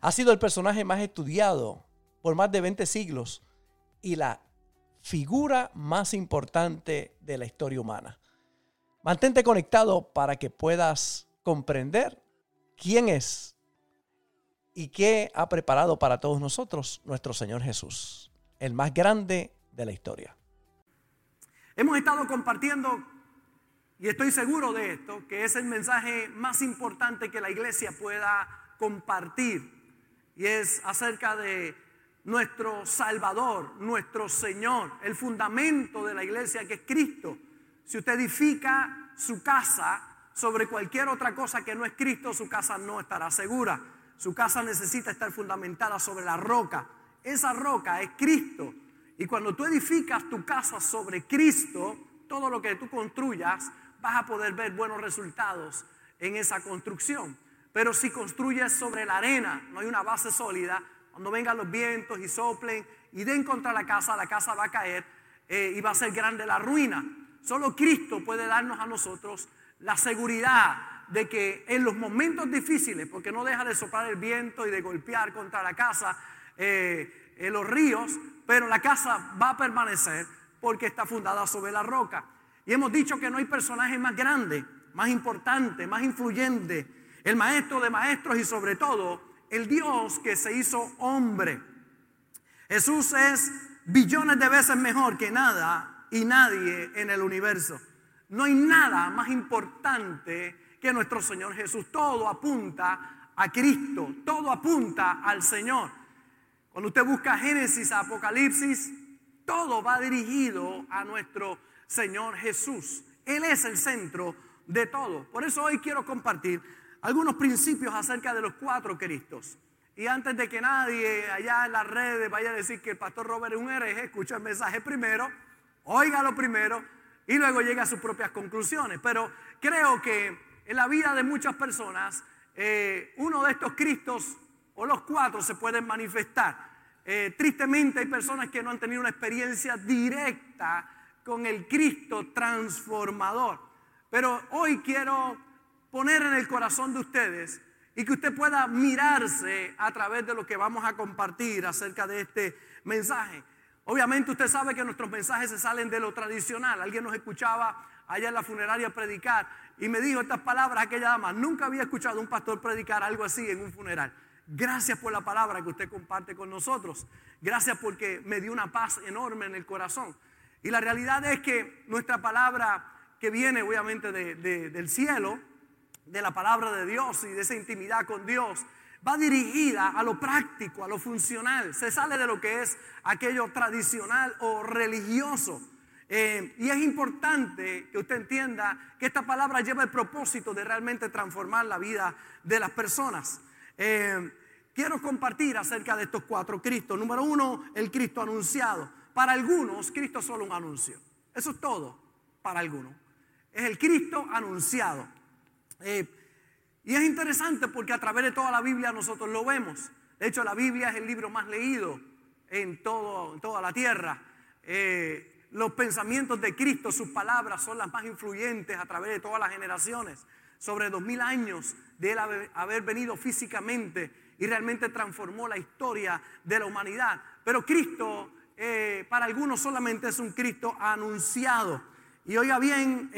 Ha sido el personaje más estudiado por más de 20 siglos y la figura más importante de la historia humana. Mantente conectado para que puedas comprender quién es y qué ha preparado para todos nosotros nuestro Señor Jesús, el más grande de la historia. Hemos estado compartiendo, y estoy seguro de esto, que es el mensaje más importante que la iglesia pueda compartir y es acerca de nuestro Salvador, nuestro Señor, el fundamento de la iglesia que es Cristo. Si usted edifica su casa sobre cualquier otra cosa que no es Cristo, su casa no estará segura. Su casa necesita estar fundamentada sobre la roca. Esa roca es Cristo. Y cuando tú edificas tu casa sobre Cristo, todo lo que tú construyas, vas a poder ver buenos resultados en esa construcción. Pero si construyes sobre la arena, no hay una base sólida, cuando vengan los vientos y soplen y den contra la casa, la casa va a caer eh, y va a ser grande la ruina. Solo Cristo puede darnos a nosotros la seguridad de que en los momentos difíciles, porque no deja de soplar el viento y de golpear contra la casa eh, en los ríos, pero la casa va a permanecer porque está fundada sobre la roca. Y hemos dicho que no hay personaje más grande, más importante, más influyente el maestro de maestros y sobre todo el Dios que se hizo hombre. Jesús es billones de veces mejor que nada y nadie en el universo. No hay nada más importante que nuestro Señor Jesús. Todo apunta a Cristo, todo apunta al Señor. Cuando usted busca Génesis, Apocalipsis, todo va dirigido a nuestro Señor Jesús. Él es el centro de todo. Por eso hoy quiero compartir algunos principios acerca de los cuatro Cristos. Y antes de que nadie allá en las redes vaya a decir que el pastor Robert es un hereje, escucha el mensaje primero, óigalo primero y luego llega a sus propias conclusiones. Pero creo que en la vida de muchas personas, eh, uno de estos Cristos o los cuatro se pueden manifestar. Eh, tristemente hay personas que no han tenido una experiencia directa con el Cristo transformador. Pero hoy quiero poner en el corazón de ustedes y que usted pueda mirarse a través de lo que vamos a compartir acerca de este mensaje. Obviamente usted sabe que nuestros mensajes se salen de lo tradicional. Alguien nos escuchaba allá en la funeraria predicar y me dijo estas palabras aquella dama. Nunca había escuchado un pastor predicar algo así en un funeral. Gracias por la palabra que usted comparte con nosotros. Gracias porque me dio una paz enorme en el corazón. Y la realidad es que nuestra palabra que viene obviamente del cielo, de la palabra de Dios y de esa intimidad con Dios va dirigida a lo práctico, a lo funcional. Se sale de lo que es aquello tradicional o religioso. Eh, y es importante que usted entienda que esta palabra lleva el propósito de realmente transformar la vida de las personas. Eh, quiero compartir acerca de estos cuatro Cristos. Número uno, el Cristo anunciado. Para algunos, Cristo es solo un anuncio. Eso es todo para algunos. Es el Cristo anunciado. Eh, y es interesante porque a través de toda la Biblia nosotros lo vemos. De hecho, la Biblia es el libro más leído en, todo, toda la tierra. Eh, los pensamientos de Cristo, sus palabras son las más influyentes a través de todas las generaciones. Sobre dos mil años de él haber, venido físicamente y realmente transformó la historia de la humanidad. Pero Cristo, eh, para algunos solamente es un Cristo anunciado. Y oiga bien,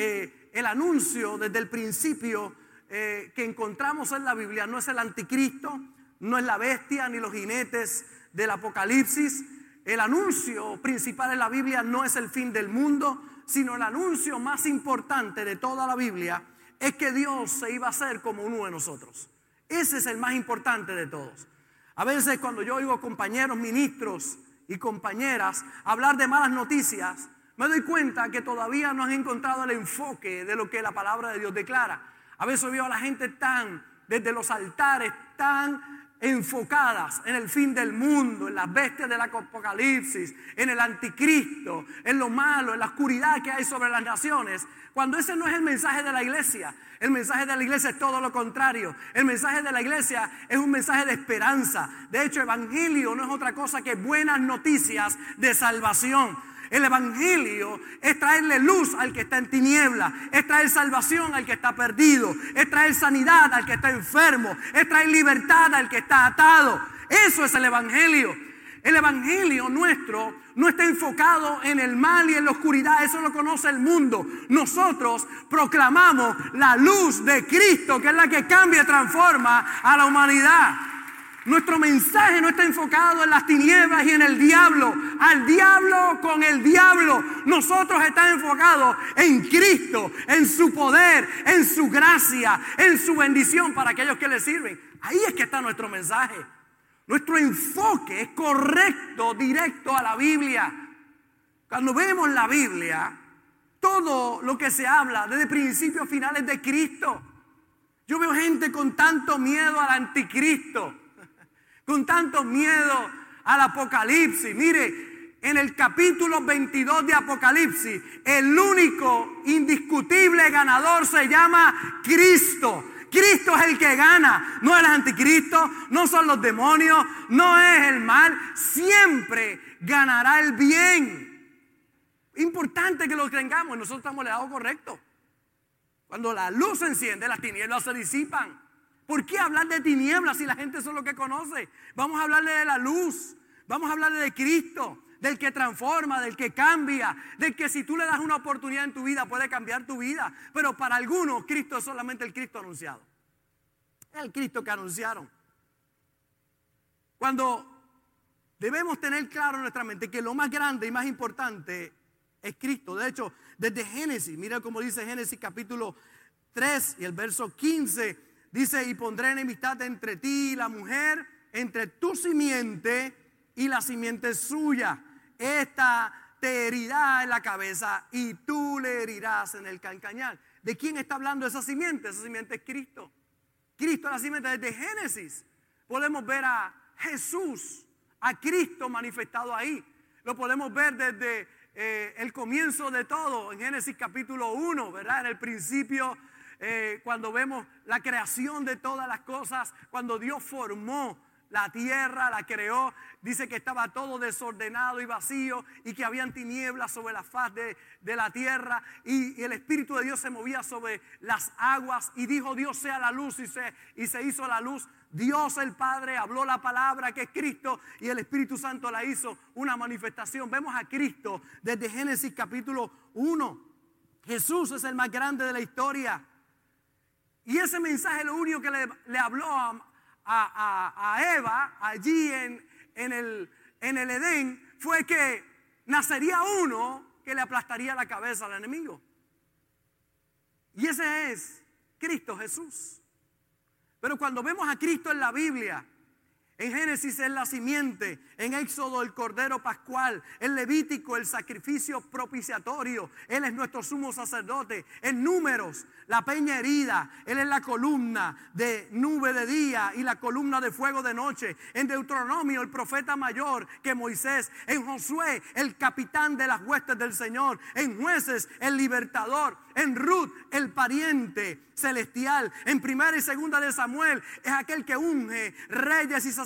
el anuncio desde el principio eh, que encontramos en la Biblia no es el anticristo, no es la bestia ni los jinetes del Apocalipsis. El anuncio principal en la Biblia no es el fin del mundo, sino el anuncio más importante de toda la Biblia es que Dios se iba a hacer como uno de nosotros. Ese es el más importante de todos. A veces cuando yo oigo compañeros ministros y compañeras hablar de malas noticias, me doy cuenta que todavía no han encontrado el enfoque de lo que la palabra de Dios declara. A veces veo a la gente tan, desde los altares, tan enfocadas en el fin del mundo, en las bestias del apocalipsis, en el anticristo, en lo malo, en la oscuridad que hay sobre las naciones, cuando ese no es el mensaje de la iglesia, el mensaje de la iglesia es todo lo contrario. El mensaje de la iglesia es un mensaje de esperanza. De hecho, evangelio no es otra cosa que buenas noticias de salvación. El Evangelio es traerle luz al que está en tiniebla, es traer salvación al que está perdido, es traer sanidad al que está enfermo, es traer libertad al que está atado. Eso es el Evangelio. El Evangelio nuestro no está enfocado en el mal y en la oscuridad, eso lo conoce el mundo. Nosotros proclamamos la luz de Cristo, que es la que cambia y transforma a la humanidad. Nuestro mensaje no está enfocado en las tinieblas y en el diablo. Al diablo con el diablo. Nosotros estamos enfocados en Cristo, en su poder, en su gracia, en su bendición para aquellos que le sirven. Ahí es que está nuestro mensaje. Nuestro enfoque es correcto, directo a la Biblia. Cuando vemos la Biblia, todo lo que se habla desde principios finales de Cristo. Yo veo gente con tanto miedo al anticristo con tanto miedo al Apocalipsis. Mire, en el capítulo 22 de Apocalipsis, el único indiscutible ganador se llama Cristo. Cristo es el que gana, no el anticristo, no son los demonios, no es el mal, siempre ganará el bien. Importante que lo tengamos, nosotros estamos el lado correcto. Cuando la luz se enciende, las tinieblas se disipan. ¿Por qué hablar de tinieblas si la gente es lo que conoce? Vamos a hablarle de la luz, vamos a hablarle de Cristo, del que transforma, del que cambia, del que si tú le das una oportunidad en tu vida puede cambiar tu vida. Pero para algunos Cristo es solamente el Cristo anunciado. Es el Cristo que anunciaron. Cuando debemos tener claro en nuestra mente que lo más grande y más importante es Cristo. De hecho, desde Génesis, mira cómo dice Génesis capítulo 3 y el verso 15 Dice, y pondré enemistad entre ti y la mujer, entre tu simiente y la simiente suya. Esta te herirá en la cabeza y tú le herirás en el cancañal. ¿De quién está hablando esa simiente? Esa simiente es Cristo. Cristo es la simiente desde Génesis. Podemos ver a Jesús, a Cristo manifestado ahí. Lo podemos ver desde eh, el comienzo de todo, en Génesis capítulo 1, ¿verdad? En el principio eh, cuando vemos la creación de todas las cosas, cuando Dios formó la tierra, la creó, dice que estaba todo desordenado y vacío y que habían tinieblas sobre la faz de, la tierra y, el Espíritu de Dios se movía sobre las aguas y dijo Dios sea la luz y se, y se hizo la luz. Dios el Padre habló la palabra que es Cristo y el Espíritu Santo la hizo una manifestación. Vemos a Cristo desde Génesis capítulo 1. Jesús es el más grande de la historia. Y ese mensaje lo único que le, habló a, Eva allí en, el Edén fue que nacería uno que le aplastaría la cabeza al enemigo. Y ese es Cristo Jesús. Pero cuando vemos a Cristo en la Biblia, en Génesis es la simiente, en Éxodo el Cordero Pascual, en Levítico el sacrificio propiciatorio, Él es nuestro sumo sacerdote, en Números la peña herida, Él es la columna de nube de día y la columna de fuego de noche, en Deuteronomio el profeta mayor que Moisés, en Josué el capitán de las huestes del Señor, en Jueces el libertador, en Ruth el pariente celestial, en primera y segunda de Samuel es aquel que unge reyes y sacerdotes,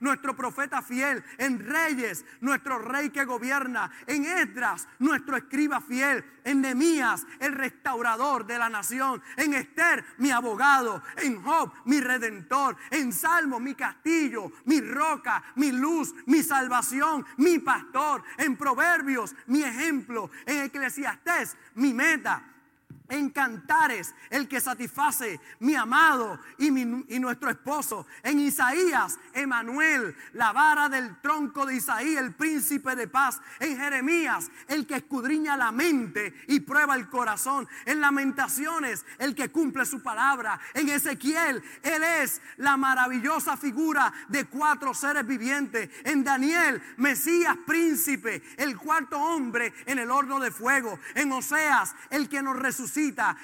nuestro profeta fiel, en Reyes, nuestro rey que gobierna, en Esdras, nuestro escriba fiel, en Nemías, el restaurador de la nación, en Esther, mi abogado, en Job, mi redentor, en Salmo, mi castillo, mi roca, mi luz, mi salvación, mi pastor, en Proverbios, mi ejemplo, en Eclesiastés, mi meta en Cantares, el que satisface mi amado y, y, nuestro esposo. En Isaías, Emanuel, la vara del tronco de Isaí, el príncipe de paz. En Jeremías, el que escudriña la mente y prueba el corazón. En Lamentaciones, el que cumple su palabra. En Ezequiel, él es la maravillosa figura de cuatro seres vivientes. En Daniel, Mesías, príncipe, el cuarto hombre en el horno de fuego. En Oseas, el que nos resucita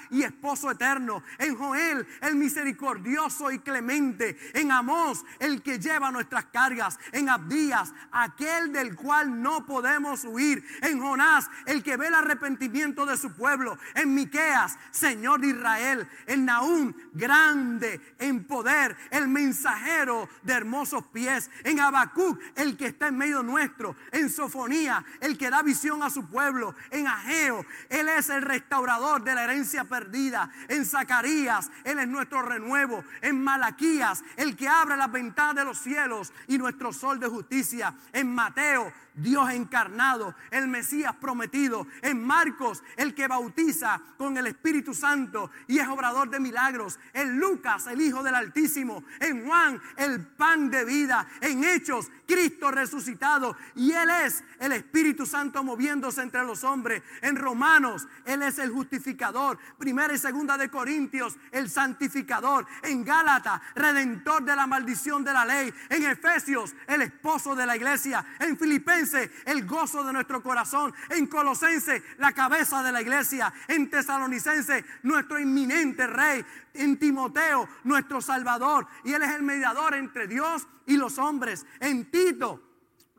y esposo eterno. En Joel, el misericordioso y clemente. En Amós, el que lleva nuestras cargas. En Abdías, aquel del cual no podemos huir. En Jonás, el que ve el arrepentimiento de su pueblo. En Miqueas, Señor de Israel. En Naúm, grande en poder, el mensajero de hermosos pies. En Habacuc, el que está en medio nuestro. En Sofonía, el que da visión a su pueblo. En Ageo, él es el restaurador de la perdida. En Zacarías, Él es nuestro renuevo. En Malaquías, el que abre las ventanas de los cielos y nuestro sol de justicia. En Mateo, Dios encarnado, el Mesías prometido. En Marcos, el que bautiza con el Espíritu Santo y es obrador de milagros. En Lucas, el Hijo del Altísimo. En Juan, el pan de vida. En Hechos, Cristo resucitado. Y Él es el Espíritu Santo moviéndose entre los hombres. En Romanos, Él es el justificador. Primera y segunda de Corintios, el santificador. En Gálatas, redentor de la maldición de la ley. En Efesios, el esposo de la iglesia. En Filipenses, el gozo de nuestro corazón. En Colosense, la cabeza de la iglesia. En Tesalonicense, nuestro inminente rey. En Timoteo, nuestro salvador. Y Él es el mediador entre Dios y los hombres. En Tito,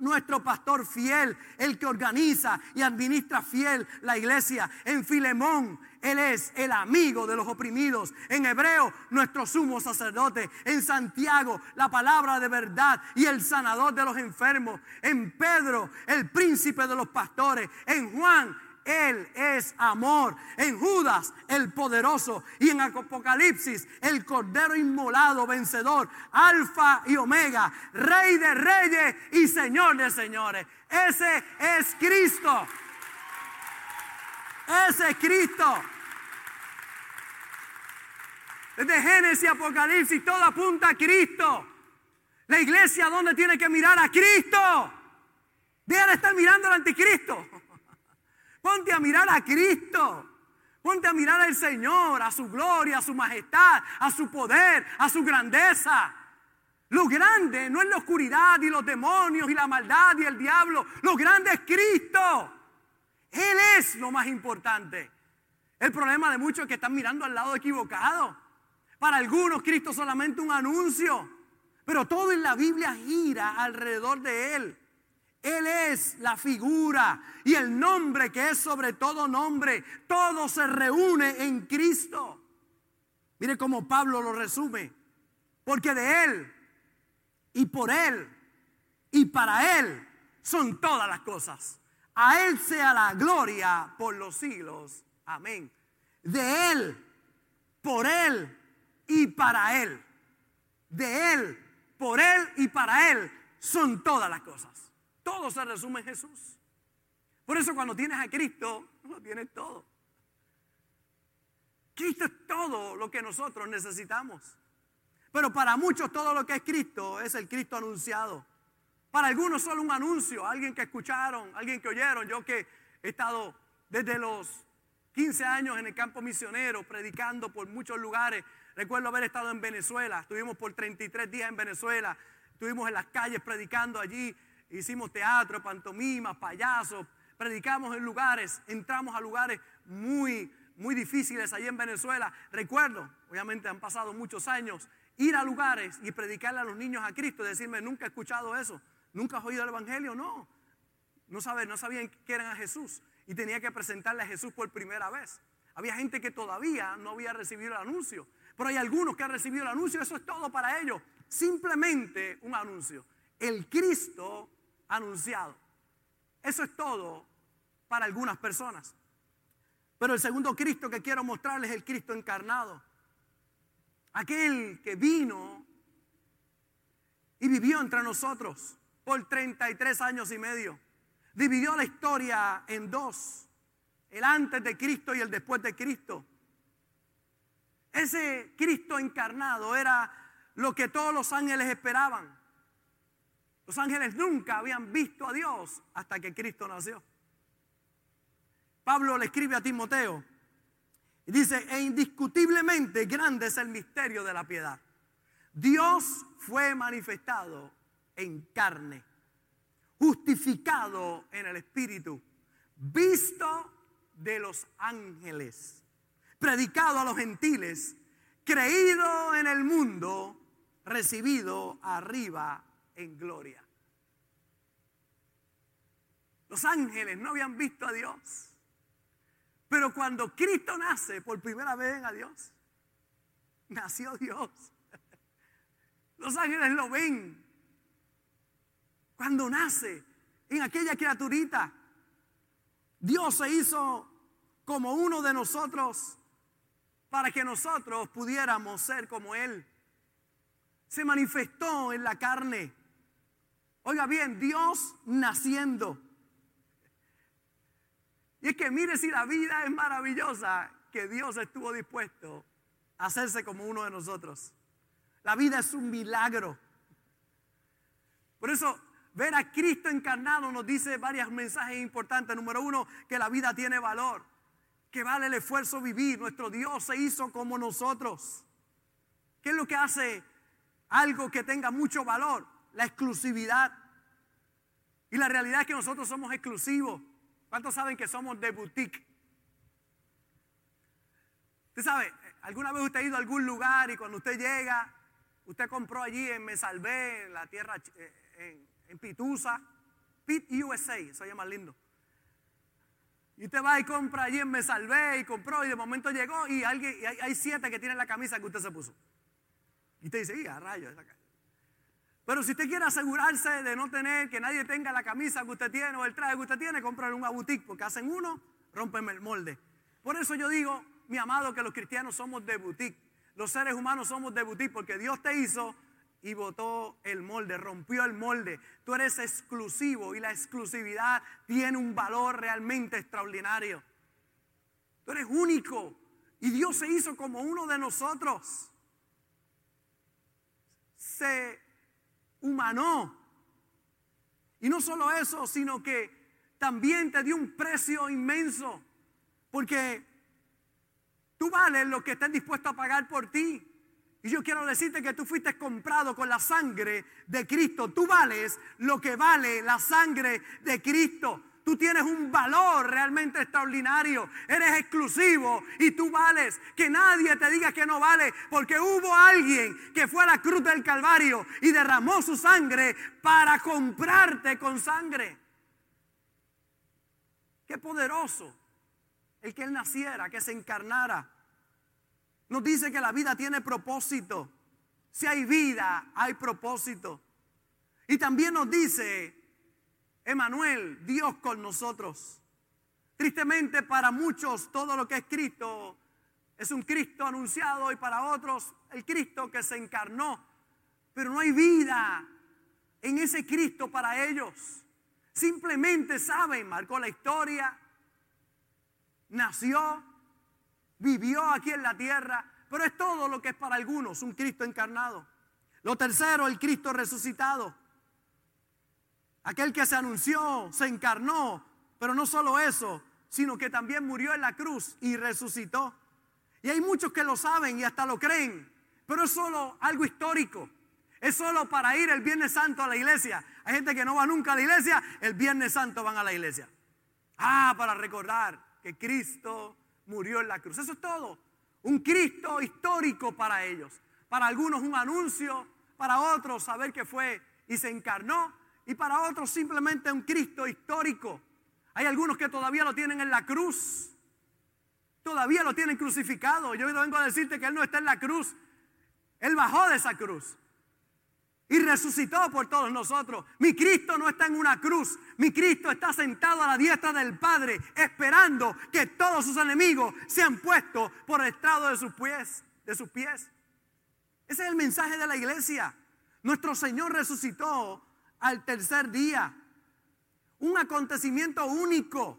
nuestro pastor fiel, el que organiza y administra fiel la iglesia. En Filemón, Él es el amigo de los oprimidos. En Hebreo, nuestro sumo sacerdote. En Santiago, la palabra de verdad y el sanador de los enfermos. En Pedro, el príncipe de los pastores. En Juan, él es amor. En Judas, el poderoso. Y en Apocalipsis, el cordero inmolado, vencedor. Alfa y Omega. Rey de reyes y Señor de señores. Ese es Cristo. Ese es Cristo. Desde Génesis Apocalipsis todo apunta a Cristo. La iglesia donde tiene que mirar a Cristo. Deja de estar mirando al anticristo. Ponte a mirar a Cristo. Ponte a mirar al Señor, a su gloria, a su majestad, a su poder, a su grandeza. Lo grande no es la oscuridad y los demonios y la maldad y el diablo. Lo grande es Cristo. Él es lo más importante. El problema de muchos es que están mirando al lado equivocado. Para algunos Cristo es solamente un anuncio, pero todo en la Biblia gira alrededor de Él. Él es la figura y el nombre que es sobre todo nombre. Todo se reúne en Cristo. Mire cómo Pablo lo resume. Porque de Él y por Él y para Él son todas las cosas. A Él sea la gloria por los siglos. Amén. De Él, por Él y para Él. De Él, por Él y para Él son todas las cosas. Todo se resume en Jesús. Por eso cuando tienes a Cristo, lo tienes todo. Cristo es todo lo que nosotros necesitamos. Pero para muchos todo lo que es Cristo es el Cristo anunciado. Para algunos solo un anuncio, alguien que escucharon, alguien que oyeron. Yo que he estado desde los 15 años en el campo misionero, predicando por muchos lugares. Recuerdo haber estado en Venezuela, estuvimos por 33 días en Venezuela, estuvimos en las calles predicando allí, hicimos teatro, pantomima, payasos, predicamos en lugares, entramos a lugares muy, muy difíciles allí en Venezuela. Recuerdo, obviamente han pasado muchos años, ir a lugares y predicarle a los niños a Cristo y decirme, nunca he escuchado eso, nunca has oído el Evangelio, no. No, saben, no sabían que eran a Jesús y tenía que presentarle a Jesús por primera vez. Había gente que todavía no había recibido el anuncio, pero hay algunos que han recibido el anuncio, eso es todo para ellos, simplemente un anuncio. El Cristo anunciado. Eso es todo para algunas personas. Pero el segundo Cristo que quiero mostrarles es el Cristo encarnado. Aquel que vino y vivió entre nosotros por 33 años y medio. Dividió la historia en dos. El antes de Cristo y el después de Cristo. Ese Cristo encarnado era lo que todos los ángeles esperaban. Los ángeles nunca habían visto a Dios hasta que Cristo nació. Pablo le escribe a Timoteo y dice, e indiscutiblemente grande es el misterio de la piedad. Dios fue manifestado en carne, justificado en el Espíritu, visto de los ángeles, predicado a los gentiles, creído en el mundo, recibido arriba en gloria. Los ángeles no habían visto a Dios. Pero cuando Cristo nace por primera vez a Dios, nació Dios. Los ángeles lo ven. Cuando nace en aquella criaturita, Dios se hizo como uno de nosotros para que nosotros pudiéramos ser como Él. Se manifestó en la carne. Oiga bien, Dios naciendo. Y es que mire si la vida es maravillosa, que Dios estuvo dispuesto a hacerse como uno de nosotros. La vida es un milagro. Por eso, ver a Cristo encarnado nos dice varios mensajes importantes. Número uno, que la vida tiene valor, que vale el esfuerzo vivir. Nuestro Dios se hizo como nosotros. ¿Qué es lo que hace algo que tenga mucho valor? La exclusividad. Y la realidad es que nosotros somos exclusivos. ¿Cuántos saben que somos de boutique? Usted sabe, alguna vez usted ha ido a algún lugar y cuando usted llega, usted compró allí en Me Salvé, en la tierra, eh, en, Pitusa, Pit USA, eso llama lindo. Y usted va y compra allí en Me Salvé y compró y de momento llegó y, alguien, hay, siete que tienen la camisa que usted se puso. Y usted dice, y a rayos, esa pero si usted quiere asegurarse de no tener que nadie tenga la camisa que usted tiene o el traje que usted tiene, comprar una boutique, porque hacen uno, rompen el molde. Por eso yo digo, mi amado, que los cristianos somos de boutique. Los seres humanos somos de boutique porque Dios te hizo y botó el molde, rompió el molde. Tú eres exclusivo y la exclusividad tiene un valor realmente extraordinario. Tú eres único y Dios se hizo como uno de nosotros. Se humanó. Y no solo eso, sino que también te dio un precio inmenso. Porque tú vales lo que estén dispuestos a pagar por ti. Y yo quiero decirte que tú fuiste comprado con la sangre de Cristo. Tú vales lo que vale la sangre de Cristo. Tú tienes un valor realmente extraordinario. Eres exclusivo y tú vales. Que nadie te diga que no vale. Porque hubo alguien que fue a la cruz del Calvario y derramó su sangre para comprarte con sangre. Qué poderoso el que Él naciera, que se encarnara. Nos dice que la vida tiene propósito. Si hay vida, hay propósito. Y también nos dice Emanuel, Dios con nosotros. Tristemente para muchos todo lo que es Cristo es un Cristo anunciado y para otros el Cristo que se encarnó. Pero no hay vida en ese Cristo para ellos. Simplemente saben, marcó la historia, nació, vivió aquí en la tierra, pero es todo lo que es para algunos, un Cristo encarnado. Lo tercero, el Cristo resucitado. Aquel que se anunció, se encarnó, pero no solo eso, sino que también murió en la cruz y resucitó. Y hay muchos que lo saben y hasta lo creen, pero es solo algo histórico. Es solo para ir el Viernes Santo a la iglesia. Hay gente que no va nunca a la iglesia, el Viernes Santo van a la iglesia. Ah, para recordar que Cristo murió en la cruz. Eso es todo. Un Cristo histórico para ellos. Para algunos un anuncio, para otros saber que fue y se encarnó y para otros simplemente un Cristo histórico. Hay algunos que todavía lo tienen en la cruz. Todavía lo tienen crucificado. Yo vengo a decirte que Él no está en la cruz. Él bajó de esa cruz. Y resucitó por todos nosotros. Mi Cristo no está en una cruz. Mi Cristo está sentado a la diestra del Padre, esperando que todos sus enemigos sean puestos por el estrado de sus pies. De sus pies. Ese es el mensaje de la iglesia. Nuestro Señor resucitó al tercer día. Un acontecimiento único.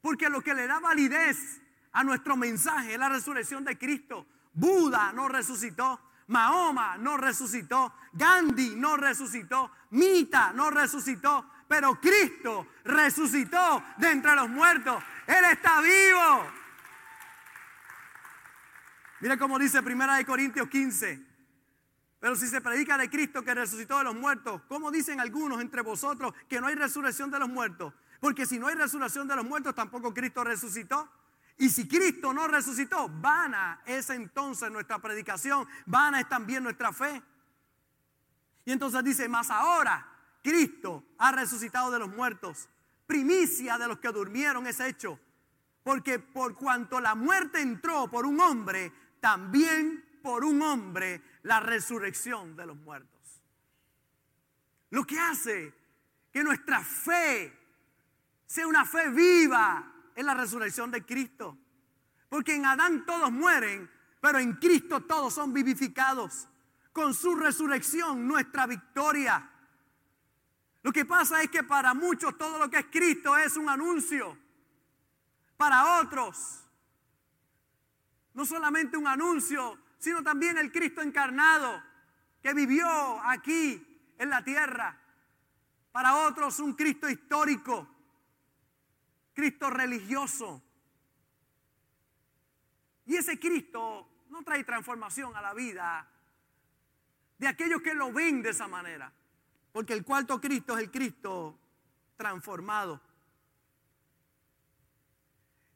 Porque lo que le da validez a nuestro mensaje es la resurrección de Cristo. Buda no resucitó. Mahoma no resucitó. Gandhi no resucitó. Mita no resucitó. Pero Cristo resucitó de entre los muertos. Él está vivo. Mira cómo dice Primera de Corintios 15. Pero si se predica de Cristo que resucitó de los muertos, ¿cómo dicen algunos entre vosotros que no hay resurrección de los muertos? Porque si no hay resurrección de los muertos, tampoco Cristo resucitó. Y si Cristo no resucitó, vana es entonces nuestra predicación, vana es también nuestra fe. Y entonces dice, más ahora Cristo ha resucitado de los muertos, primicia de los que durmieron es hecho. Porque por cuanto la muerte entró por un hombre, también por un hombre la resurrección de los muertos. Lo que hace que nuestra fe sea una fe viva en la resurrección de Cristo. Porque en Adán todos mueren, pero en Cristo todos son vivificados. Con su resurrección nuestra victoria. Lo que pasa es que para muchos todo lo que es Cristo es un anuncio. Para otros, no solamente un anuncio, sino también el Cristo encarnado que vivió aquí en la tierra. Para otros un Cristo histórico, Cristo religioso. Y ese Cristo no trae transformación a la vida de aquellos que lo ven de esa manera. Porque el cuarto Cristo es el Cristo transformado.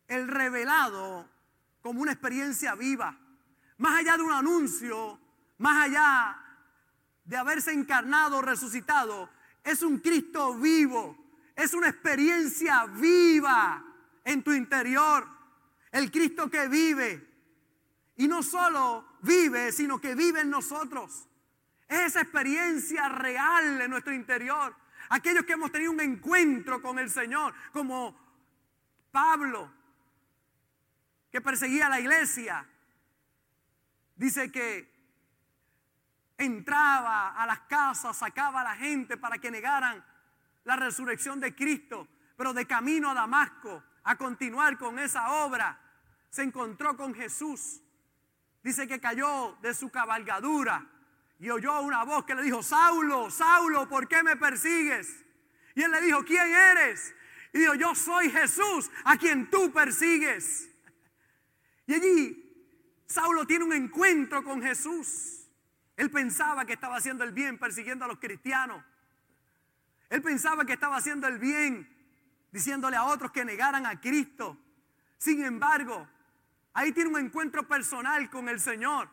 El revelado como una experiencia viva. Más allá de un anuncio, más allá de haberse encarnado, resucitado, es un Cristo vivo, es una experiencia viva en tu interior. El Cristo que vive. Y no solo vive, sino que vive en nosotros. Es esa experiencia real en nuestro interior. Aquellos que hemos tenido un encuentro con el Señor, como Pablo, que perseguía a la iglesia, Dice que entraba a las casas, sacaba a la gente para que negaran la resurrección de Cristo, pero de camino a Damasco, a continuar con esa obra, se encontró con Jesús. Dice que cayó de su cabalgadura y oyó una voz que le dijo, Saulo, Saulo, ¿por qué me persigues? Y él le dijo, ¿quién eres? Y dijo, yo soy Jesús, a quien tú persigues. Y allí Saulo tiene un encuentro con Jesús. Él pensaba que estaba haciendo el bien persiguiendo a los cristianos. Él pensaba que estaba haciendo el bien diciéndole a otros que negaran a Cristo. Sin embargo, ahí tiene un encuentro personal con el Señor.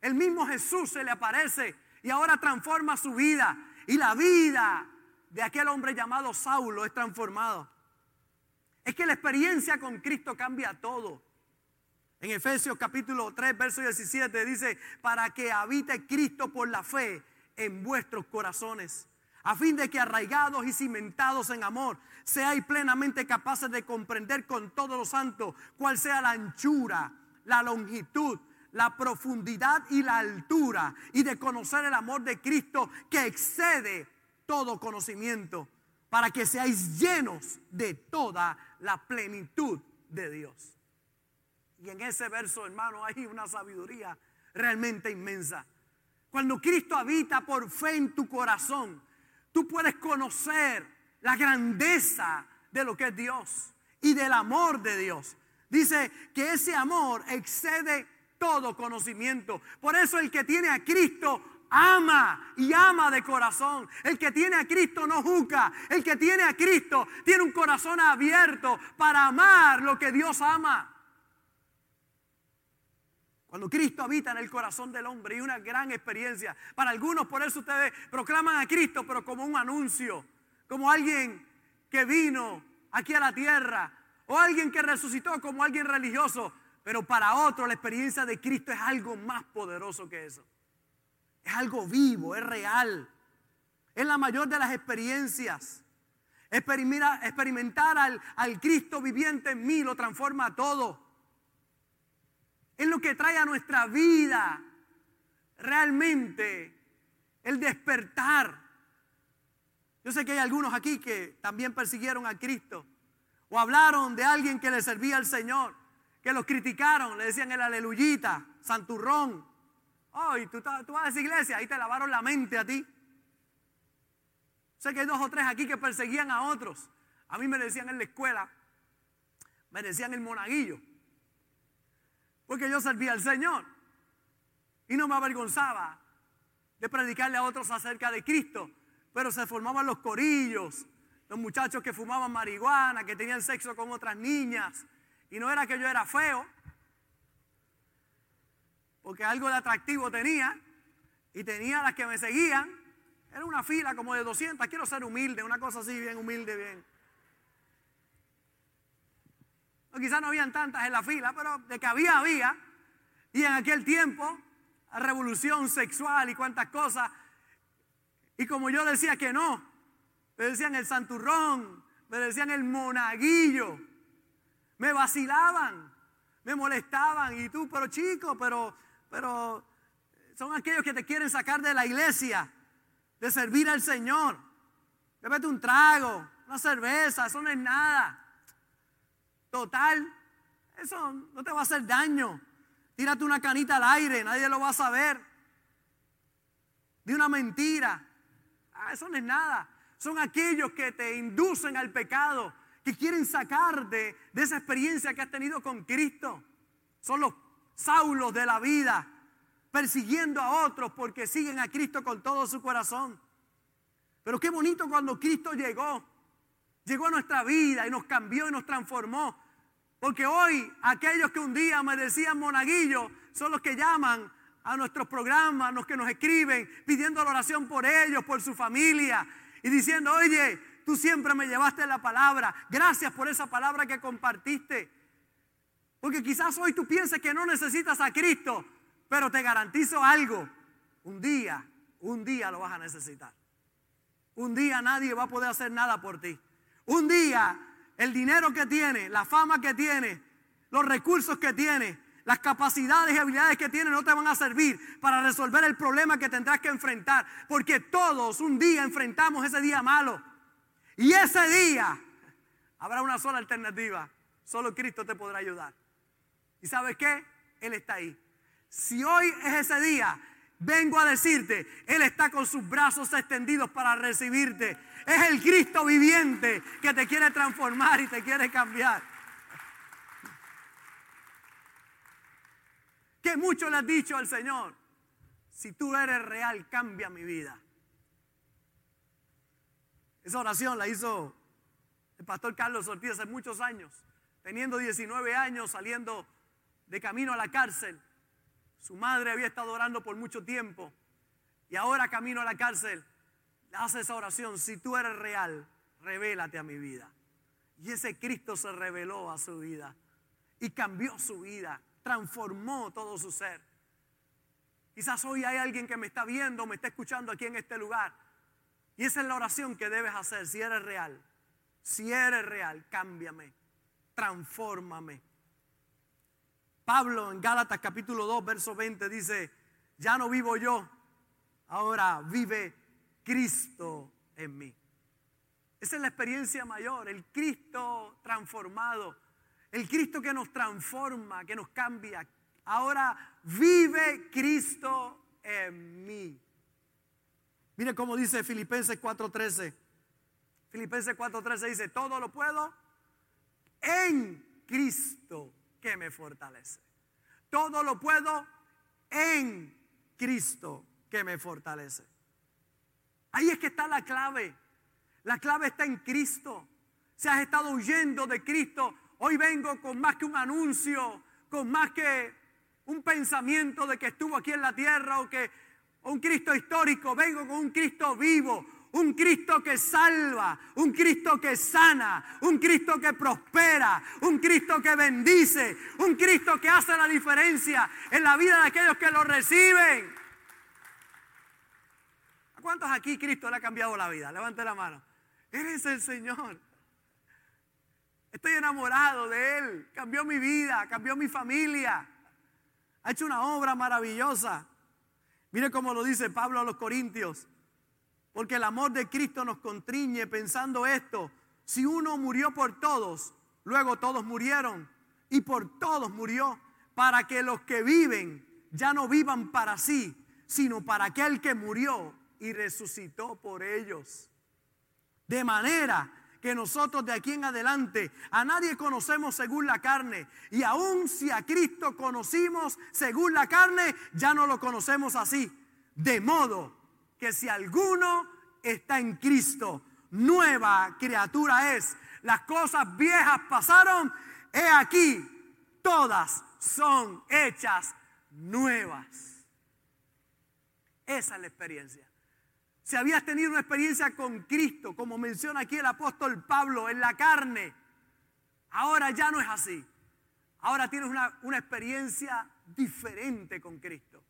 El mismo Jesús se le aparece y ahora transforma su vida. Y la vida de aquel hombre llamado Saulo es transformado. Es que la experiencia con Cristo cambia todo. En Efesios capítulo 3, verso 17 dice, para que habite Cristo por la fe en vuestros corazones, a fin de que arraigados y cimentados en amor, seáis plenamente capaces de comprender con todos los santos cuál sea la anchura, la longitud, la profundidad y la altura, y de conocer el amor de Cristo que excede todo conocimiento, para que seáis llenos de toda la plenitud de Dios. Y en ese verso, hermano, hay una sabiduría realmente inmensa. Cuando Cristo habita por fe en tu corazón, tú puedes conocer la grandeza de lo que es Dios y del amor de Dios. Dice que ese amor excede todo conocimiento. Por eso el que tiene a Cristo ama y ama de corazón. El que tiene a Cristo no juzga. El que tiene a Cristo tiene un corazón abierto para amar lo que Dios ama. Cuando Cristo habita en el corazón del hombre y una gran experiencia. Para algunos por eso ustedes proclaman a Cristo, pero como un anuncio, como alguien que vino aquí a la tierra, o alguien que resucitó como alguien religioso. Pero para otros la experiencia de Cristo es algo más poderoso que eso. Es algo vivo, es real. Es la mayor de las experiencias. Experimentar al, al Cristo viviente en mí lo transforma todo. Es lo que trae a nuestra vida realmente el despertar. Yo sé que hay algunos aquí que también persiguieron a Cristo o hablaron de alguien que le servía al Señor, que los criticaron, le decían el aleluyita, santurrón. Oh, tú, tú vas a esa iglesia, ahí te lavaron la mente a ti. Sé que hay dos o tres aquí que perseguían a otros. A mí me decían en la escuela, me decían el monaguillo. Porque yo servía al Señor. Y no me avergonzaba de predicarle a otros acerca de Cristo. Pero se formaban los corillos, los muchachos que fumaban marihuana, que tenían sexo con otras niñas, Y no era que yo era feo, porque algo de atractivo tenía, y tenía las que me seguían. Era una fila como de 200, quiero ser humilde, una cosa así, bien humilde, bien. O quizás no habían tantas en la fila, pero de que había, había. Y en aquel tiempo, revolución sexual y cuantas cosas. Y como yo decía que no, me decían el santurrón, me decían el monaguillo, me vacilaban, me molestaban. Y tú, pero chico, pero, pero son aquellos que te quieren sacar de la iglesia, de servir al Señor. Bébete un trago, una cerveza, eso no es nada. Total, eso no te va a hacer daño. Tírate una canita al aire, nadie lo va a saber. De una mentira. Ah, eso no es nada. Son aquellos que te inducen al pecado, que quieren sacarte de esa experiencia que has tenido con Cristo. Son los saulos de la vida, persiguiendo a otros porque siguen a Cristo con todo su corazón. Pero qué bonito cuando Cristo llegó. Llegó a nuestra vida y nos cambió y nos transformó. Porque hoy aquellos que un día me decían monaguillo son los que llaman a nuestros programas, los que nos escriben pidiendo la oración por ellos, por su familia y diciendo, oye, tú siempre me llevaste la palabra, gracias por esa palabra que compartiste. Porque quizás hoy tú pienses que no necesitas a Cristo, pero te garantizo algo, un día, un día lo vas a necesitar. Un día nadie va a poder hacer nada por ti. Un día el dinero que tiene, la fama que tiene, los recursos que tiene, las capacidades y habilidades que tiene no te van a servir para resolver el problema que tendrás que enfrentar. Porque todos un día enfrentamos ese día malo. Y ese día habrá una sola alternativa. Solo Cristo te podrá ayudar. ¿Y sabes qué? Él está ahí. Si hoy es ese día, vengo a decirte, Él está con sus brazos extendidos para recibirte es el Cristo viviente que te quiere transformar y te quiere cambiar. Que mucho le has dicho al Señor, si tú eres real, cambia mi vida. Esa oración la hizo el pastor Carlos Ortiz hace muchos años, teniendo 19 años, saliendo de camino a la cárcel. Su madre había estado orando por mucho tiempo y ahora camino a la cárcel Haz esa oración. Si tú eres real, revélate a mi vida. Y ese Cristo se reveló a su vida y cambió su vida, transformó todo su ser. Quizás hoy hay alguien que me está viendo, me está escuchando aquí en este lugar. Y esa es la oración que debes hacer si eres real. Si eres real, cámbiame, transfórmame. Pablo en Gálatas capítulo 2, verso 20 dice, ya no vivo yo, ahora vive Cristo en mí. Esa es la experiencia mayor, el Cristo transformado, el Cristo que nos transforma, que nos cambia. Ahora vive Cristo en mí. Mire cómo dice Filipenses 4:13. Filipenses 4:13 dice, todo lo puedo en Cristo que me fortalece. Todo lo puedo en Cristo que me fortalece. Ahí es que está la clave. La clave está en Cristo. Si has estado huyendo de Cristo, hoy vengo con más que un anuncio, con más que un pensamiento de que estuvo aquí en la tierra o que un Cristo histórico. Vengo con un Cristo vivo, un Cristo que salva, un Cristo que sana, un Cristo que prospera, un Cristo que bendice, un Cristo que hace la diferencia en la vida de aquellos que lo reciben. ¿Cuántos aquí Cristo le ha cambiado la vida? Levante la mano. Él es el Señor. Estoy enamorado de Él. Cambió mi vida, cambió mi familia. Ha hecho una obra maravillosa. Mire cómo lo dice Pablo a los Corintios. Porque el amor de Cristo nos contriñe pensando esto. Si uno murió por todos, luego todos murieron. Y por todos murió. Para que los que viven ya no vivan para sí, sino para aquel que murió y resucitó por ellos. De manera que nosotros de aquí en adelante a nadie conocemos según la carne. Y aun si a Cristo conocimos según la carne, ya no lo conocemos así. De modo que si alguno está en Cristo, nueva criatura es. Las cosas viejas pasaron he aquí, todas son hechas nuevas. Esa es la experiencia. Si habías tenido una experiencia con Cristo, como menciona aquí el apóstol Pablo, en la carne, ahora ya no es así. Ahora tienes una, una experiencia diferente con Cristo.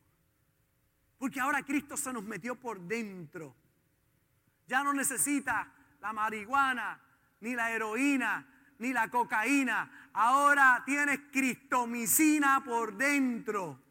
Porque ahora Cristo se nos metió por dentro. Ya no necesita la marihuana, ni la heroína, ni la cocaína. Ahora tienes cristomicina por dentro.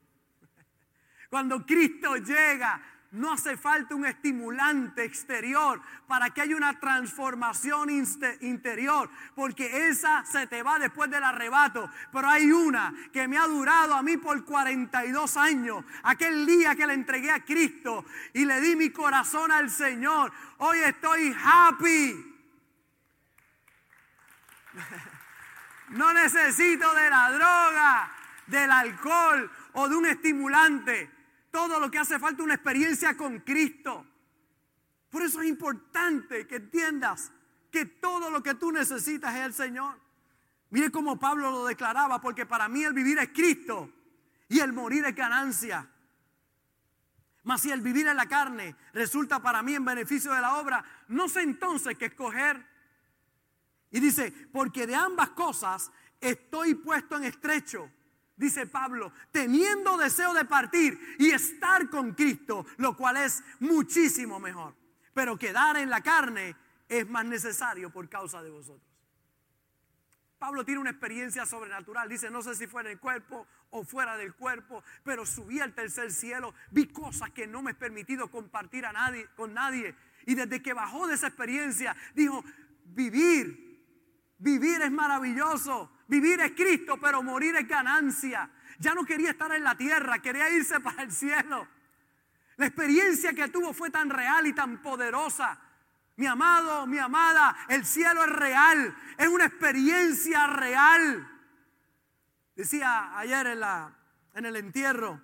Cuando Cristo llega, no hace falta un estimulante exterior para que haya una transformación interior, porque esa se te va después del arrebato. Pero hay una que me ha durado a mí por 42 años, aquel día que le entregué a Cristo y le di mi corazón al Señor. Hoy estoy happy. No necesito de la droga, del alcohol o de un estimulante todo lo que hace falta una experiencia con Cristo. Por eso es importante que entiendas que todo lo que tú necesitas es el Señor. Mire cómo Pablo lo declaraba, porque para mí el vivir es Cristo y el morir es ganancia. Mas si el vivir en la carne resulta para mí en beneficio de la obra, no sé entonces qué escoger. Y dice, porque de ambas cosas estoy puesto en estrecho dice Pablo, teniendo deseo de partir y estar con Cristo, lo cual es muchísimo mejor. Pero quedar en la carne es más necesario por causa de vosotros. Pablo tiene una experiencia sobrenatural. Dice, no sé si fuera en el cuerpo o fuera del cuerpo, pero subí al tercer cielo, vi cosas que no me he permitido compartir a nadie, con nadie. Y desde que bajó de esa experiencia, dijo, vivir, vivir es maravilloso. Vivir es Cristo, pero morir es ganancia. Ya no quería estar en la tierra, quería irse para el cielo. La experiencia que tuvo fue tan real y tan poderosa. Mi amado, mi amada, el cielo es real, es una experiencia real. Decía ayer en, la, en el entierro,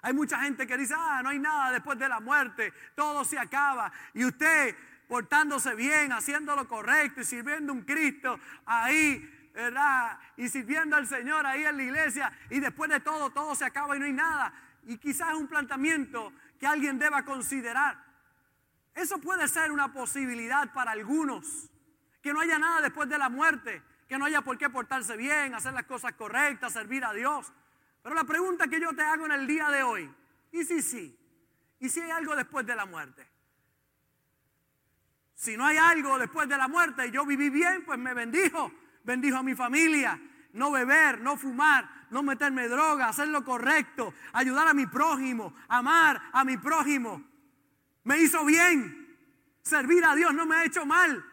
hay mucha gente que dice, ah, no hay nada después de la muerte, todo se acaba. Y usted portándose bien, haciendo lo correcto y sirviendo un Cristo ahí ¿verdad? Y sirviendo al Señor ahí en la iglesia y después de todo, todo se acaba y no hay nada. Y quizás es un planteamiento que alguien deba considerar. Eso puede ser una posibilidad para algunos, que no haya nada después de la muerte, que no haya por qué portarse bien, hacer las cosas correctas, servir a Dios. Pero la pregunta que yo te hago en el día de hoy, ¿y si sí? ¿Y si hay algo después de la muerte? Si no hay algo después de la muerte y yo viví bien, pues me bendijo bendijo a mi familia. No beber, no fumar, no meterme droga, hacer lo correcto, ayudar a mi prójimo, amar a mi prójimo. Me hizo bien. Servir a Dios no me ha hecho mal.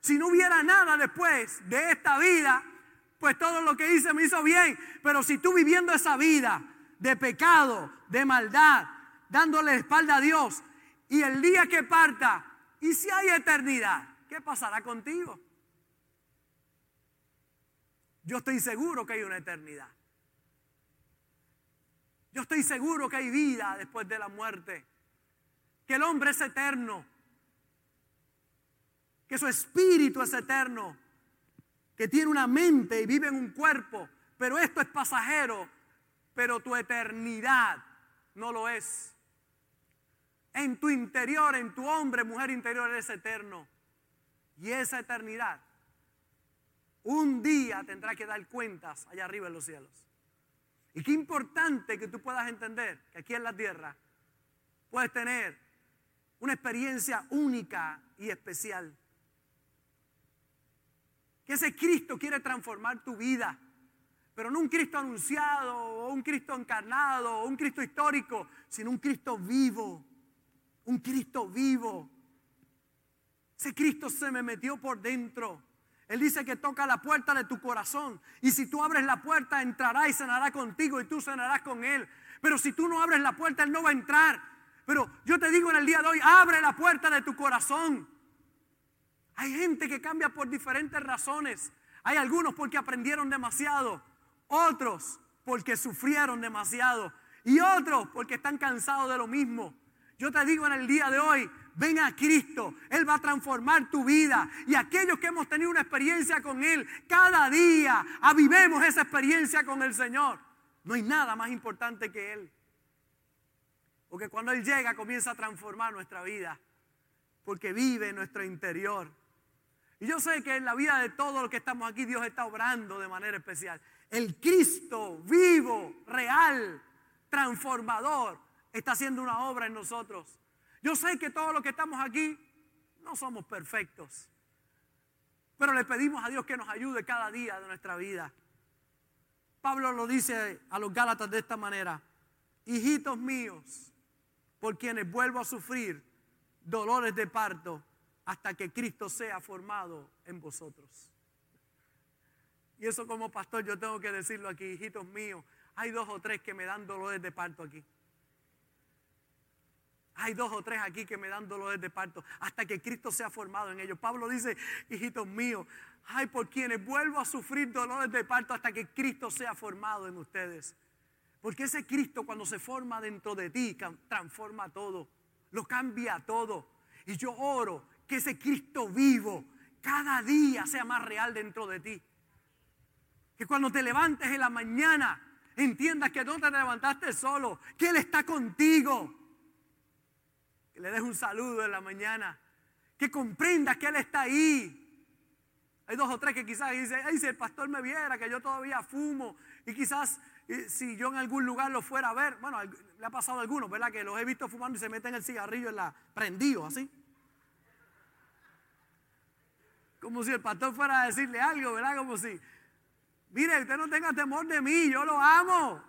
Si no hubiera nada después de esta vida, pues todo lo que hice me hizo bien. Pero si tú viviendo esa vida de pecado, de maldad, dándole espalda a Dios, y el día que parta, y si hay eternidad, ¿qué pasará contigo? Yo estoy seguro que hay una eternidad. Yo estoy seguro que hay vida después de la muerte. Que el hombre es eterno. Que su espíritu es eterno. Que tiene una mente y vive en un cuerpo. Pero esto es pasajero. Pero tu eternidad no lo es. En tu interior, en tu hombre, mujer interior, eres eterno. Y esa eternidad un día tendrá que dar cuentas allá arriba en los cielos. Y qué importante que tú puedas entender que aquí en la tierra puedes tener una experiencia única y especial. Que ese Cristo quiere transformar tu vida, pero no un Cristo anunciado o un Cristo encarnado o un Cristo histórico, sino un Cristo vivo, un Cristo vivo. Ese Cristo se me metió por dentro. Él dice que toca la puerta de tu corazón. Y si tú abres la puerta, entrará y cenará contigo y tú cenarás con Él. Pero si tú no abres la puerta, Él no va a entrar. Pero yo te digo en el día de hoy, abre la puerta de tu corazón. Hay gente que cambia por diferentes razones. Hay algunos porque aprendieron demasiado. Otros porque sufrieron demasiado. Y otros porque están cansados de lo mismo. Yo te digo en el día de hoy, Ven a Cristo, Él va a transformar tu vida. Y aquellos que hemos tenido una experiencia con Él, cada día avivemos esa experiencia con el Señor. No hay nada más importante que Él. Porque cuando Él llega comienza a transformar nuestra vida. Porque vive en nuestro interior. Y yo sé que en la vida de todos los que estamos aquí Dios está obrando de manera especial. El Cristo vivo, real, transformador, está haciendo una obra en nosotros. Yo sé que todos los que estamos aquí no somos perfectos. Pero le pedimos a Dios que nos ayude cada día de nuestra vida. Pablo lo dice a los Gálatas de esta manera. Hijitos míos, por quienes vuelvo a sufrir dolores de parto hasta que Cristo sea formado en vosotros. Y eso como pastor yo tengo que decirlo aquí, hijitos míos, hay dos o tres que me dan dolores de parto aquí. Hay dos o tres aquí que me dan dolores de parto hasta que Cristo sea formado en ellos. Pablo dice, hijitos míos, hay por quienes vuelvo a sufrir dolores de parto hasta que Cristo sea formado en ustedes. Porque ese Cristo cuando se forma dentro de ti transforma todo, lo cambia todo. Y yo oro que ese Cristo vivo cada día sea más real dentro de ti. Que cuando te levantes en la mañana entiendas que no te levantaste solo, que Él está contigo. Le des un saludo en la mañana. Que comprendas que Él está ahí. Hay dos o tres que quizás dicen, ay, si el pastor me viera que yo todavía fumo y quizás si yo en algún lugar lo fuera a ver, bueno, le ha pasado a algunos, ¿verdad? Que los he visto fumando y se meten el cigarrillo en la prendido, así. Como si el pastor fuera a decirle algo, ¿verdad? Como si, mire, usted no tenga temor de mí, yo lo amo.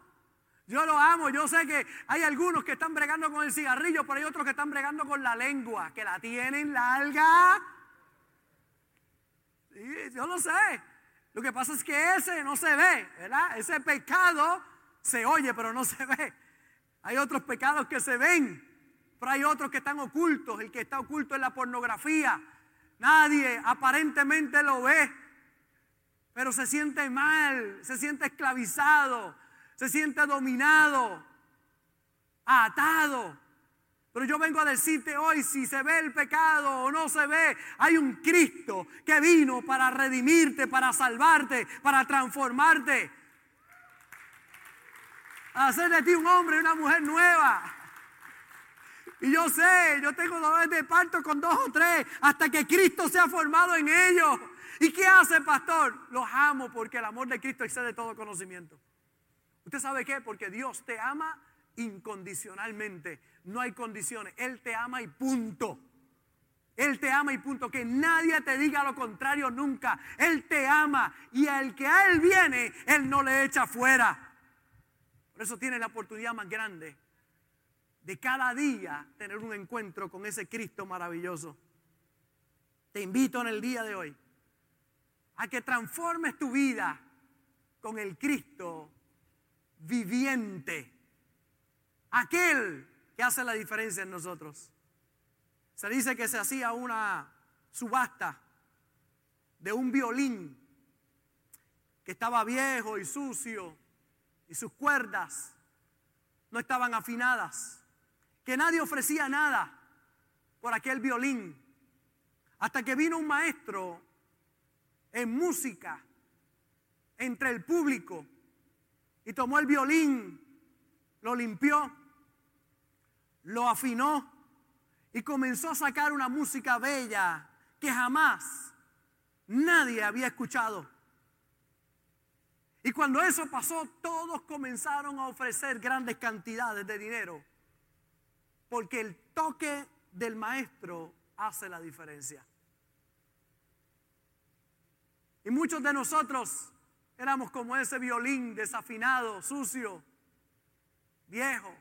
Yo lo amo, yo sé que hay algunos que están bregando con el cigarrillo, pero hay otros que están bregando con la lengua, que la tienen larga. Yo lo sé. Lo que pasa es que ese no se ve, ¿verdad? Ese pecado se oye, pero no se ve. Hay otros pecados que se ven, pero hay otros que están ocultos. El que está oculto es la pornografía, Nadie aparentemente lo ve, pero se siente mal, se siente esclavizado, se siente dominado, atado. Pero yo vengo a decirte hoy, si se ve el pecado o no se ve, hay un Cristo que vino para redimirte, para salvarte, para transformarte. Hacer de ti un hombre y una mujer nueva. Y yo sé, yo tengo dolores de parto con dos o tres hasta que Cristo se ha formado en ellos. ¿Y qué hace, pastor? Los amo porque el amor de Cristo excede todo conocimiento. ¿Usted sabe qué? Porque Dios te ama incondicionalmente. No hay condiciones. Él te ama y punto. Él te ama y punto. Que nadie te diga lo contrario nunca. Él te ama y al que a Él viene, Él no le echa fuera. Por eso tiene la oportunidad más grande de cada día tener un encuentro con ese Cristo maravilloso. Te invito en el día de hoy a que transformes tu vida con el Cristo viviente, aquel que hace la diferencia en nosotros. Se dice que se hacía una subasta de un violín que estaba viejo y sucio y sus cuerdas no estaban afinadas que nadie ofrecía nada por aquel violín. Hasta que vino un maestro en música entre el público y tomó el violín, lo limpió, lo afinó y comenzó a sacar una música bella que jamás nadie había escuchado. Y cuando eso pasó, todos comenzaron a ofrecer grandes cantidades de dinero porque el toque del maestro hace la diferencia. Y muchos de nosotros éramos como ese violín desafinado, sucio, viejo,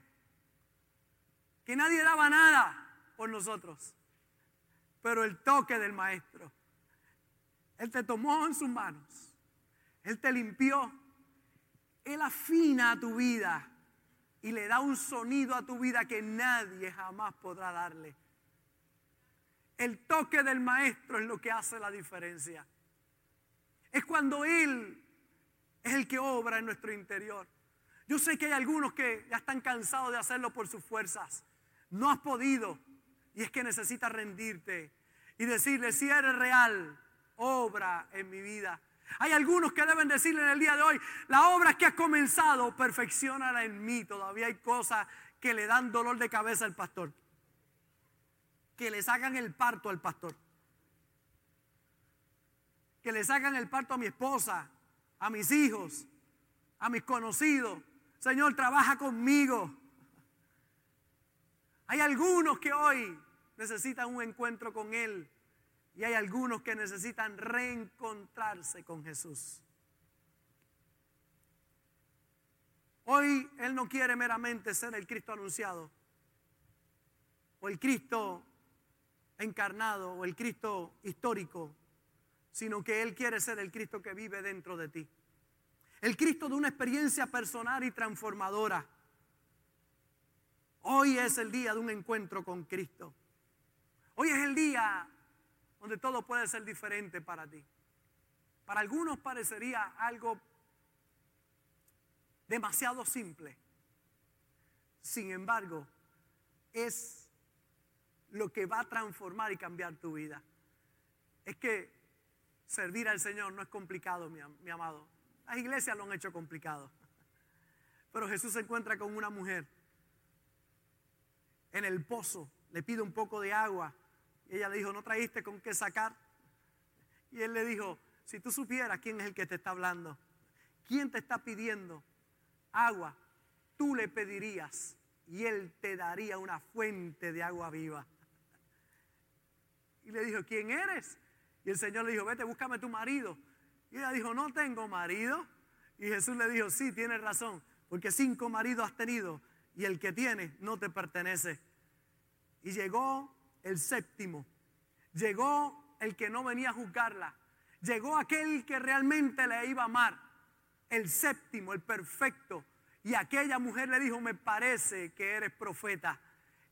que nadie daba nada por nosotros. Pero el toque del maestro, Él te tomó en sus manos, Él te limpió, Él afina tu vida y le da un sonido a tu vida que nadie jamás podrá darle. El toque del maestro es lo que hace la diferencia. Es cuando Él es el que obra en nuestro interior. Yo sé que hay algunos que ya están cansados de hacerlo por sus fuerzas. No has podido. Y es que necesitas rendirte y decirle, si eres real, obra en mi vida. Hay algunos que deben decirle en el día de hoy, la obra que has comenzado, perfeccionala en mí. Todavía hay cosas que le dan dolor de cabeza al pastor. Que le sacan el parto al pastor. Que le sacan el parto a mi esposa, a mis hijos, a mis conocidos. Señor, trabaja conmigo. Hay algunos que hoy necesitan un encuentro con Él y hay algunos que necesitan reencontrarse con Jesús. Hoy Él no quiere meramente ser el Cristo anunciado, o el Cristo encarnado, o el Cristo histórico, sino que Él quiere ser el Cristo que vive dentro de ti. El Cristo de una experiencia personal y transformadora. Hoy es el día de un encuentro con Cristo. Hoy es el día donde todo puede ser diferente para ti. Para algunos parecería algo demasiado simple. Sin embargo, es lo que va a transformar y cambiar tu vida. Es que servir al Señor no es complicado, mi, amado. Las iglesias lo han hecho complicado. Pero Jesús se encuentra con una mujer en el pozo, le pide un poco de agua y ella le dijo, ¿no traíste con qué sacar? Y él le dijo, si tú supieras quién es el que te está hablando, quién te está pidiendo agua, tú le pedirías y él te daría una fuente de agua viva. Y le dijo, ¿quién eres? Y el Señor le dijo, vete, búscame tu marido. Y ella dijo, no tengo marido. Y Jesús le dijo, sí, tienes razón, porque cinco maridos has tenido y el que tienes no te pertenece. Y llegó el séptimo. Llegó el que no venía a juzgarla. Llegó aquel que realmente le iba a amar. El séptimo, el perfecto. Y aquella mujer le dijo, me parece que eres profeta.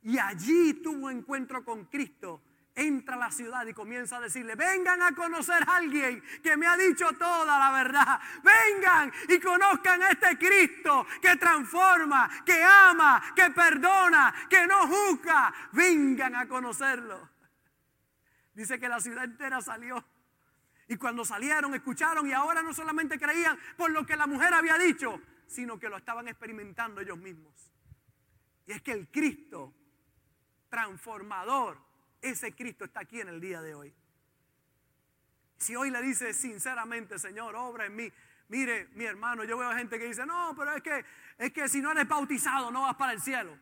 Y allí tuvo encuentro con Cristo entra a la ciudad y comienza a decirle, vengan a conocer a alguien que me ha dicho toda la verdad. Vengan y conozcan a este Cristo que transforma, que ama, que perdona, que no juzga. Vengan a conocerlo. Dice que la ciudad entera salió. Y cuando salieron, escucharon y ahora no solamente creían por lo que la mujer había dicho, sino que lo estaban experimentando ellos mismos. Y es que el Cristo transformador ese Cristo está aquí en el día de hoy. Si hoy le dice sinceramente, Señor, obra en mí. Mire, mi hermano, yo veo gente que dice, no, pero es que, es que si no eres bautizado no vas para el cielo.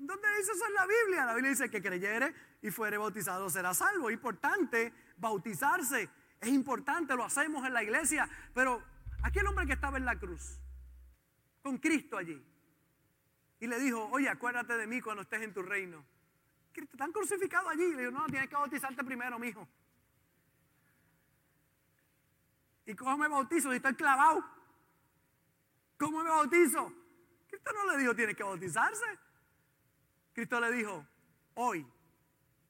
¿Dónde dice eso en la Biblia? La Biblia dice que creyere y fuere bautizado será salvo. Importante bautizarse. Es importante, lo hacemos en la iglesia. Pero aquel hombre que estaba en la cruz, con Cristo allí, y le dijo, oye, acuérdate de mí cuando estés en tu reino. Cristo, están crucificados allí. Le digo, no, tienes que bautizarte primero, mi hijo. ¿Y cómo me bautizo si estoy clavado? ¿Cómo me bautizo? Cristo no le dijo, tienes que bautizarse. Cristo le dijo, hoy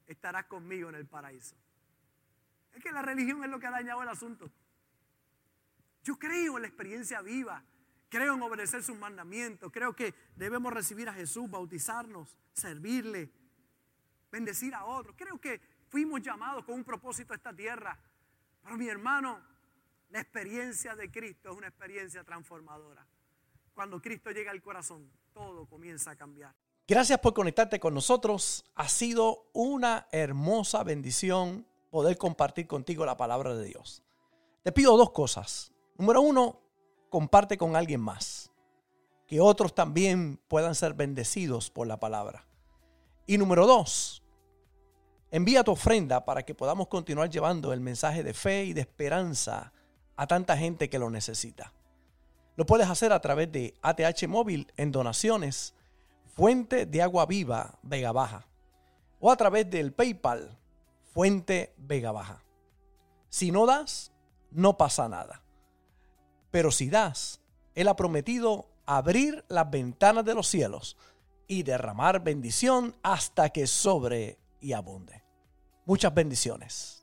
estarás conmigo en el paraíso. Es que la religión es lo que ha dañado el asunto. Yo creo en la experiencia viva, creo en obedecer sus mandamientos, creo que debemos recibir a Jesús, bautizarnos, servirle, bendecir a otros. Creo que fuimos llamados con un propósito a esta tierra. Pero mi hermano, la experiencia de Cristo es una experiencia transformadora. Cuando Cristo llega al corazón, todo comienza a cambiar. Gracias por conectarte con nosotros. Ha sido una hermosa bendición poder compartir contigo la palabra de Dios. Te pido dos cosas. Número uno, comparte con alguien más. Que otros también puedan ser bendecidos por la palabra. Y número dos, envía tu ofrenda para que podamos continuar llevando el mensaje de fe y de esperanza a tanta gente que lo necesita. Lo puedes hacer a través de ATH Móvil en donaciones, Fuente de Agua Viva Vega Baja, o a través del PayPal, Fuente Vega Baja. Si no das, no pasa nada. Pero si das, Él ha prometido abrir las ventanas de los cielos y derramar bendición hasta que sobre y abunde. Muchas bendiciones.